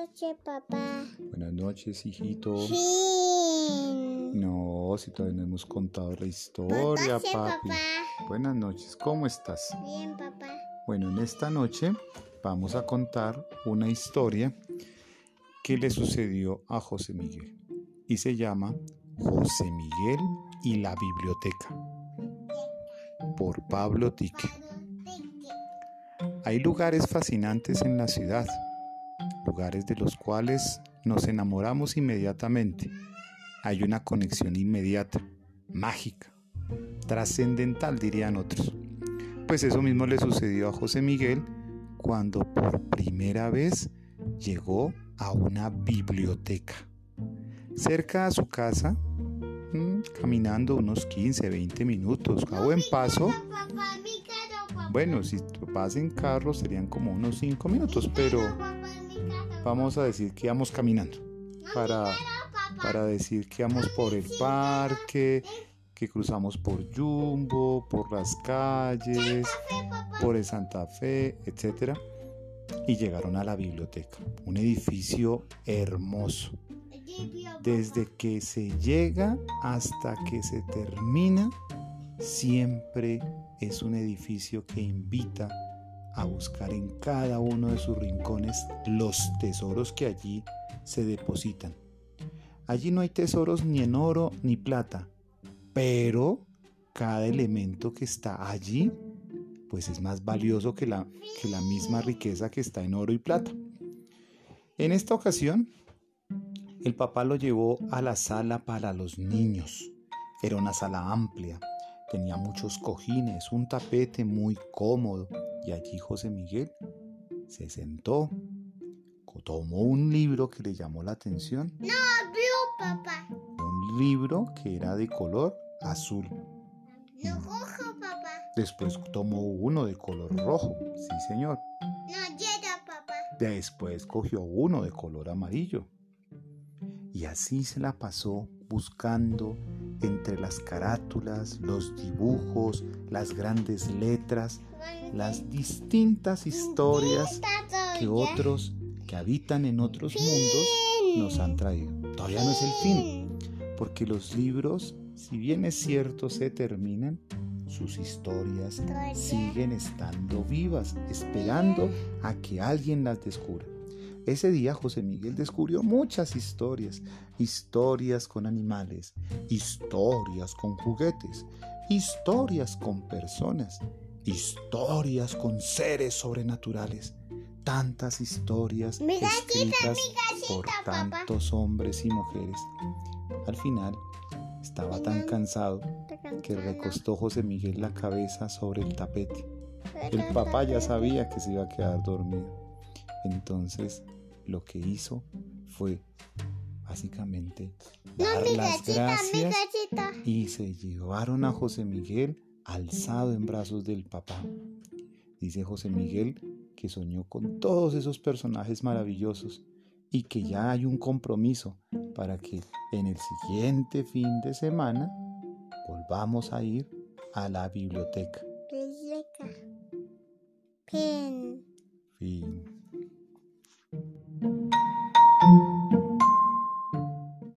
noches, papá. Buenas noches, hijito. Sí. No, si todavía no hemos contado la historia, noches, papi. papá. Buenas noches, ¿cómo estás? Bien, papá. Bueno, en esta noche vamos a contar una historia que le sucedió a José Miguel y se llama José Miguel y la biblioteca por Pablo Tique. Hay lugares fascinantes en la ciudad, lugares de los cuales nos enamoramos inmediatamente. Hay una conexión inmediata, mágica, trascendental dirían otros. Pues eso mismo le sucedió a José Miguel cuando por primera vez llegó a una biblioteca. Cerca a su casa, mm, caminando unos 15, 20 minutos, a buen paso, bueno, si vas en carro serían como unos 5 minutos, pero. Vamos a decir que íbamos caminando para, para decir que íbamos por el parque, que cruzamos por Jumbo, por las calles, por el Santa Fe, etc. Y llegaron a la biblioteca, un edificio hermoso. Desde que se llega hasta que se termina, siempre es un edificio que invita a buscar en cada uno de sus rincones los tesoros que allí se depositan. Allí no hay tesoros ni en oro ni plata, pero cada elemento que está allí pues es más valioso que la, que la misma riqueza que está en oro y plata. En esta ocasión, el papá lo llevó a la sala para los niños. Era una sala amplia, tenía muchos cojines, un tapete muy cómodo y allí José Miguel se sentó, tomó un libro que le llamó la atención, Vio, papá. un libro que era de color azul. Vio rojo, papá. Después tomó uno de color rojo, sí señor. No llega, papá. Después cogió uno de color amarillo. Y así se la pasó buscando entre las carátulas, los dibujos, las grandes letras, las distintas historias que otros que habitan en otros mundos nos han traído. Todavía no es el fin, porque los libros, si bien es cierto, se terminan, sus historias siguen estando vivas, esperando a que alguien las descubra. Ese día José Miguel descubrió muchas historias, historias con animales, historias con juguetes, historias con personas, historias con seres sobrenaturales, tantas historias Mi escritas mi por papá. tantos hombres y mujeres. Al final estaba tan cansado que recostó José Miguel la cabeza sobre el tapete. El papá ya sabía que se iba a quedar dormido. Entonces lo que hizo fue básicamente dar las gracias y se llevaron a José Miguel alzado en brazos del papá. Dice José Miguel que soñó con todos esos personajes maravillosos y que ya hay un compromiso para que en el siguiente fin de semana volvamos a ir a la biblioteca.